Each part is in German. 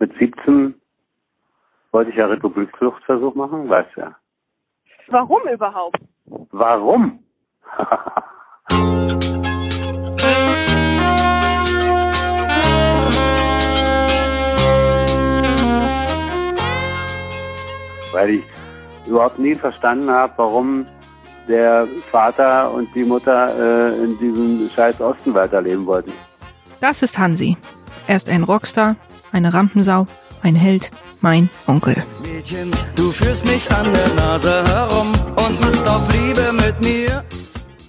Mit 17 wollte ich ja Republikfluchtversuch machen, weißt du ja. Warum überhaupt? Warum? Weil ich überhaupt nie verstanden habe, warum der Vater und die Mutter äh, in diesem scheiß Osten weiterleben wollten. Das ist Hansi. Er ist ein Rockstar, eine Rampensau, ein Held, mein Onkel. Mädchen, du führst mich an der Nase herum und machst auf Liebe mit mir.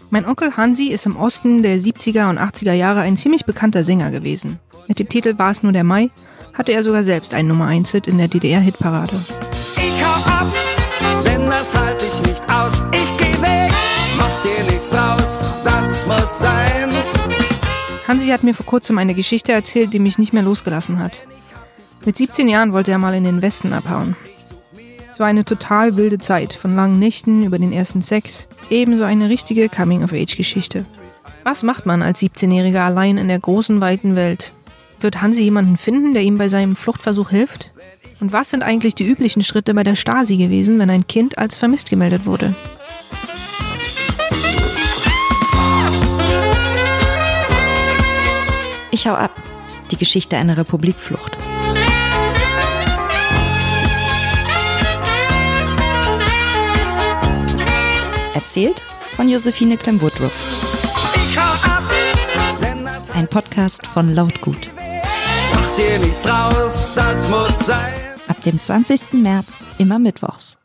Mein Onkel Hansi ist im Osten der 70er und 80er Jahre ein ziemlich bekannter Sänger gewesen. Mit dem Titel War es nur der Mai hatte er sogar selbst einen Nummer 1 Hit in der DDR-Hitparade. Ich hau ab, denn das halte ich nicht aus. Ich Hansi hat mir vor kurzem eine Geschichte erzählt, die mich nicht mehr losgelassen hat. Mit 17 Jahren wollte er mal in den Westen abhauen. Es war eine total wilde Zeit, von langen Nächten über den ersten Sex, ebenso eine richtige Coming-of-Age-Geschichte. Was macht man als 17-Jähriger allein in der großen, weiten Welt? Wird Hansi jemanden finden, der ihm bei seinem Fluchtversuch hilft? Und was sind eigentlich die üblichen Schritte bei der Stasi gewesen, wenn ein Kind als vermisst gemeldet wurde? Ich hau ab. Die Geschichte einer Republikflucht. Erzählt von Josephine Clem-Woodruff. Ein Podcast von Lautgut. Ab dem 20. März immer mittwochs.